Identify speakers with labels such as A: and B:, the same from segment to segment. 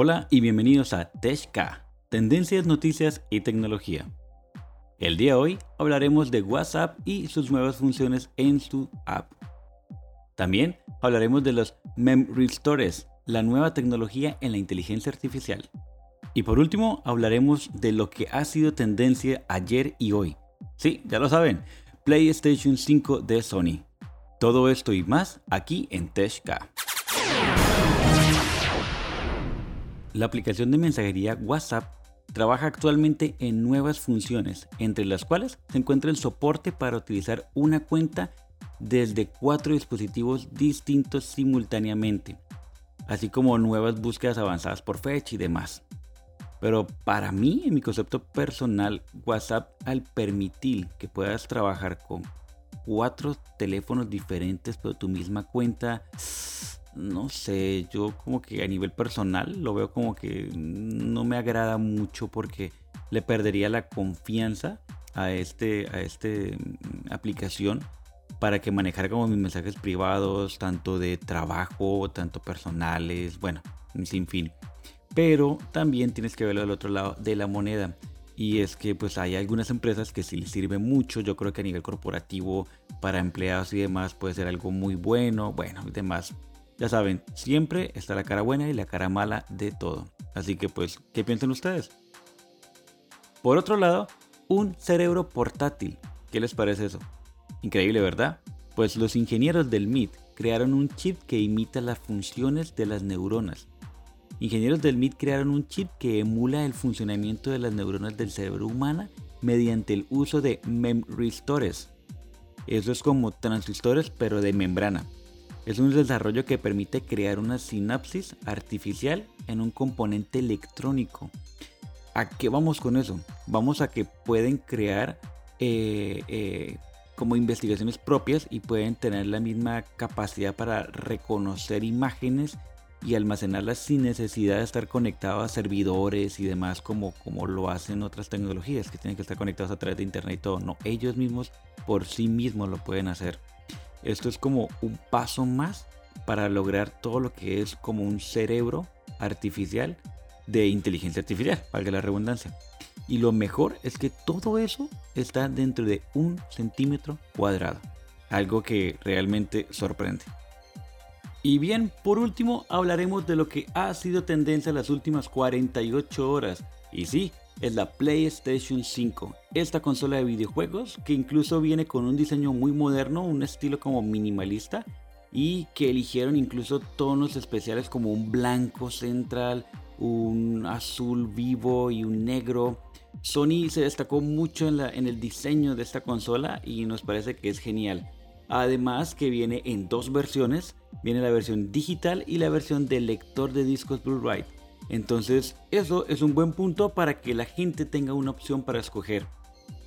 A: Hola y bienvenidos a TechK, Tendencias, Noticias y Tecnología. El día de hoy hablaremos de WhatsApp y sus nuevas funciones en su app. También hablaremos de los Mem Restores, la nueva tecnología en la inteligencia artificial. Y por último hablaremos de lo que ha sido tendencia ayer y hoy. Sí, ya lo saben, PlayStation 5 de Sony. Todo esto y más aquí en TechK. La aplicación de mensajería WhatsApp trabaja actualmente en nuevas funciones, entre las cuales se encuentra el soporte para utilizar una cuenta desde cuatro dispositivos distintos simultáneamente, así como nuevas búsquedas avanzadas por fecha y demás. Pero para mí, en mi concepto personal, WhatsApp al permitir que puedas trabajar con cuatro teléfonos diferentes, pero tu misma cuenta, no sé, yo como que a nivel personal lo veo como que no me agrada mucho porque le perdería la confianza a este a este mm, aplicación para que manejara como mis mensajes privados, tanto de trabajo, tanto personales, bueno, sin fin. Pero también tienes que verlo del otro lado de la moneda. Y es que pues hay algunas empresas que sí les sirve mucho. Yo creo que a nivel corporativo, para empleados y demás, puede ser algo muy bueno. Bueno, y demás. Ya saben, siempre está la cara buena y la cara mala de todo. Así que pues, ¿qué piensan ustedes? Por otro lado, un cerebro portátil. ¿Qué les parece eso? Increíble, ¿verdad? Pues los ingenieros del MIT crearon un chip que imita las funciones de las neuronas. Ingenieros del MIT crearon un chip que emula el funcionamiento de las neuronas del cerebro humano mediante el uso de memristores. Eso es como transistores pero de membrana. Es un desarrollo que permite crear una sinapsis artificial en un componente electrónico. ¿A qué vamos con eso? Vamos a que pueden crear eh, eh, como investigaciones propias y pueden tener la misma capacidad para reconocer imágenes y almacenarlas sin necesidad de estar conectados a servidores y demás como, como lo hacen otras tecnologías que tienen que estar conectados a través de internet y todo. No, ellos mismos por sí mismos lo pueden hacer. Esto es como un paso más para lograr todo lo que es como un cerebro artificial de inteligencia artificial, valga la redundancia. Y lo mejor es que todo eso está dentro de un centímetro cuadrado. Algo que realmente sorprende. Y bien, por último hablaremos de lo que ha sido tendencia las últimas 48 horas. Y sí, es la PlayStation 5. Esta consola de videojuegos que incluso viene con un diseño muy moderno, un estilo como minimalista y que eligieron incluso tonos especiales como un blanco central, un azul vivo y un negro. Sony se destacó mucho en, el diseño de esta consola y nos parece que es genial. Además que viene en dos versiones, viene la versión digital y la versión de lector de discos Blu-ray. Entonces eso es un buen punto para que la gente tenga una opción para escoger.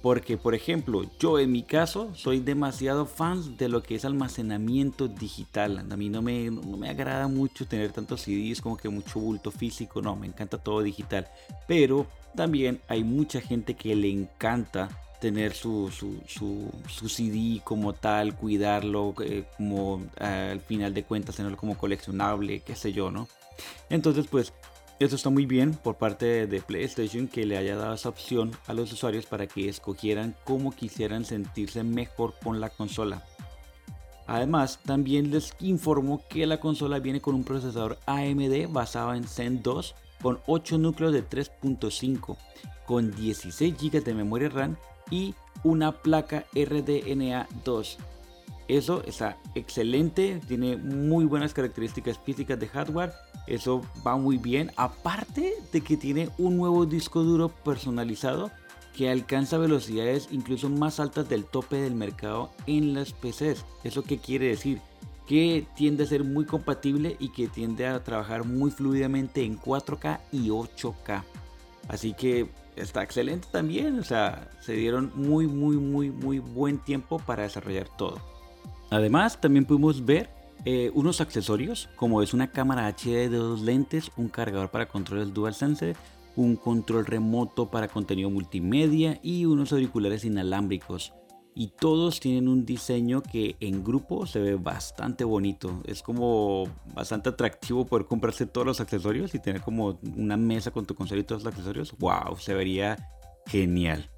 A: Porque por ejemplo, yo en mi caso soy demasiado fan de lo que es almacenamiento digital. A mí no me, no me agrada mucho tener tantos CDs como que mucho bulto físico. No, me encanta todo digital. Pero también hay mucha gente que le encanta tener su, su, su, CD como tal, cuidarlo, eh, como al final de cuentas tenerlo como coleccionable, qué sé yo, ¿no? Entonces pues eso está muy bien por parte de PlayStation que le haya dado esa opción a los usuarios para que escogieran cómo quisieran sentirse mejor con la consola. Además, también les informo que la consola viene con un procesador AMD basado en Zen 2 con 8 núcleos de 3.5, con 16 GB de memoria RAM y una placa RDNA 2. Eso está excelente, tiene muy buenas características físicas de hardware eso va muy bien. Aparte de que tiene un nuevo disco duro personalizado que alcanza velocidades incluso más altas del tope del mercado en las PCs. ¿Eso qué quiere decir? Que tiende a ser muy compatible y que tiende a trabajar muy fluidamente en 4K y 8K. Así que está excelente también. O sea, se dieron muy, muy, muy, muy buen tiempo para desarrollar todo. Además, también pudimos ver eh, unos accesorios como es una cámara HD de dos lentes, un cargador para controles DualSense, un control remoto para contenido multimedia y unos auriculares inalámbricos. y todos tienen un diseño que en grupo se ve bastante bonito. Es como bastante atractivo poder comprarse todos los accesorios y tener como una mesa con tu consola y todos los accesorios. ¡Wow! Se vería genial.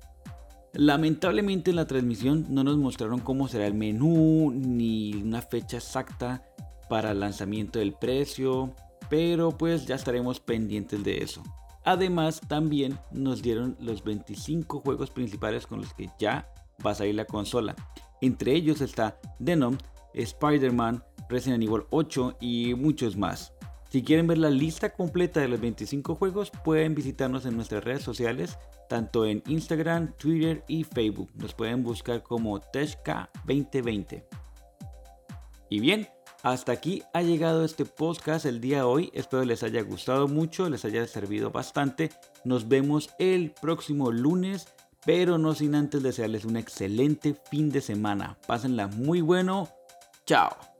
A: Lamentablemente en la transmisión no nos mostraron cómo será el menú ni una fecha exacta para el lanzamiento del precio, pero pues ya estaremos pendientes de eso. Además también nos dieron los 25 juegos principales con los que ya va a salir la consola. Entre ellos está Denom, Spider-Man, Resident Evil 8 y muchos más. Si quieren ver la lista completa de los 25 juegos, pueden visitarnos en nuestras redes sociales, tanto en Instagram, Twitter y Facebook. Nos pueden buscar como Teshka2020. Y bien, hasta aquí ha llegado este podcast el día de hoy. Espero les haya gustado mucho, les haya servido bastante. Nos vemos el próximo lunes pero no sin antes desearles un excelente fin de semana. Pásenla muy bueno. Chao.